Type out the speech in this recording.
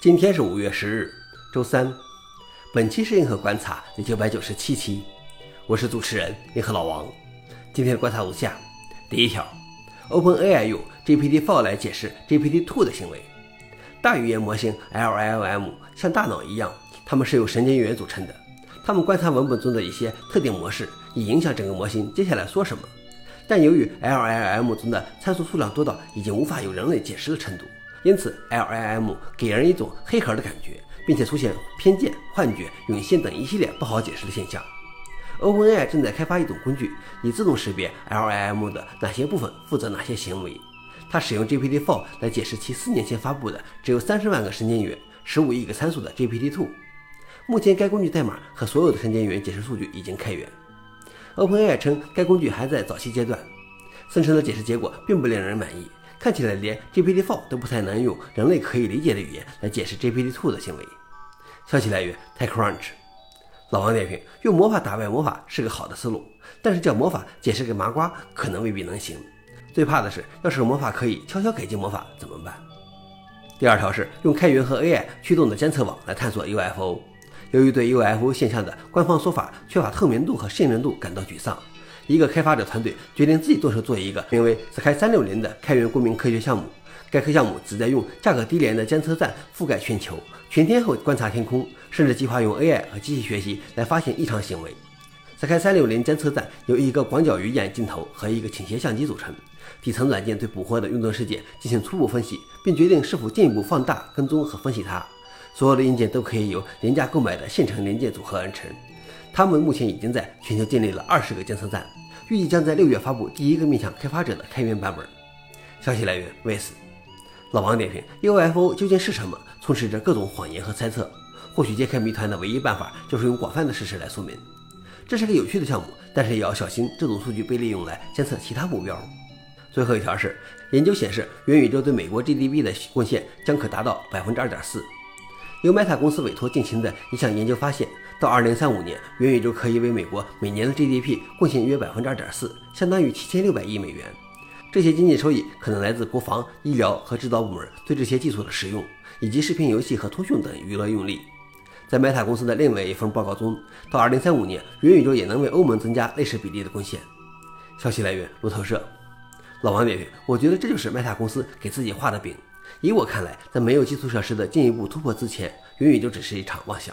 今天是五月十日，周三。本期是银河观察第九百九十七期，我是主持人银河老王。今天观察如下：第一条，OpenAI 用 GPT-4 来解释 GPT-2 的行为。大语言模型 LLM 像大脑一样，它们是由神经元组成的。它们观察文本中的一些特定模式，以影响整个模型接下来说什么。但由于 LLM 中的参数数量多到已经无法由人类解释的程度。因此，LIM 给人一种黑盒的感觉，并且出现偏见、幻觉、涌现等一系列不好解释的现象。OpenAI 正在开发一种工具，以自动识别 LIM 的哪些部分负责哪些行为。它使用 GPT-4 来解释其四年前发布的只有三十万个神经元、十五亿个参数的 GPT-2。目前，该工具代码和所有的神经元解释数据已经开源。OpenAI 称，该工具还在早期阶段，生成的解释结果并不令人满意。看起来连 GPT-4 都不太能用人类可以理解的语言来解释 GPT-2 的行为。消息来源：TechCrunch。老王点评：用魔法打败魔法是个好的思路，但是叫魔法解释给麻瓜可能未必能行。最怕的是，要是魔法可以悄悄改进魔法怎么办？第二条是用开源和 AI 驱动的监测网来探索 UFO。由于对 UFO 现象的官方说法缺乏透明度和信任度感到沮丧。一个开发者团队决定自己动手做一个名为 Sky 三六零的开源公民科学项目。该科项目旨在用价格低廉的监测站覆盖全球，全天候观察天空，甚至计划用 AI 和机器学习来发现异常行为。Sky 三六零监测站由一个广角鱼眼镜头和一个倾斜相机组成。底层软件对捕获的运动事件进行初步分析，并决定是否进一步放大、跟踪和分析它。所有的硬件都可以由廉价购买的现成零件组合而成。他们目前已经在全球建立了二十个监测站。预计将在六月发布第一个面向开发者的开源版本。消息来源：VS。老王点评：UFO 究竟是什么？充斥着各种谎言和猜测。或许揭开谜团的唯一办法就是用广泛的事实来说明。这是个有趣的项目，但是也要小心这种数据被利用来监测其他目标。最后一条是，研究显示元宇宙对美国 GDP 的贡献将可达到百分之二点四。由 Meta 公司委托进行的一项研究发现，到2035年，元宇宙可以为美国每年的 GDP 贡献约百分之二点四，相当于七千六百亿美元。这些经济收益可能来自国防、医疗和制造部门对这些技术的使用，以及视频游戏和通讯等娱乐用例。在 Meta 公司的另外一份报告中，到2035年，元宇宙也能为欧盟增加类似比例的贡献。消息来源：路透社。老王点评：我觉得这就是 Meta 公司给自己画的饼。以我看来，在没有基础设施的进一步突破之前，元宇宙只是一场妄想。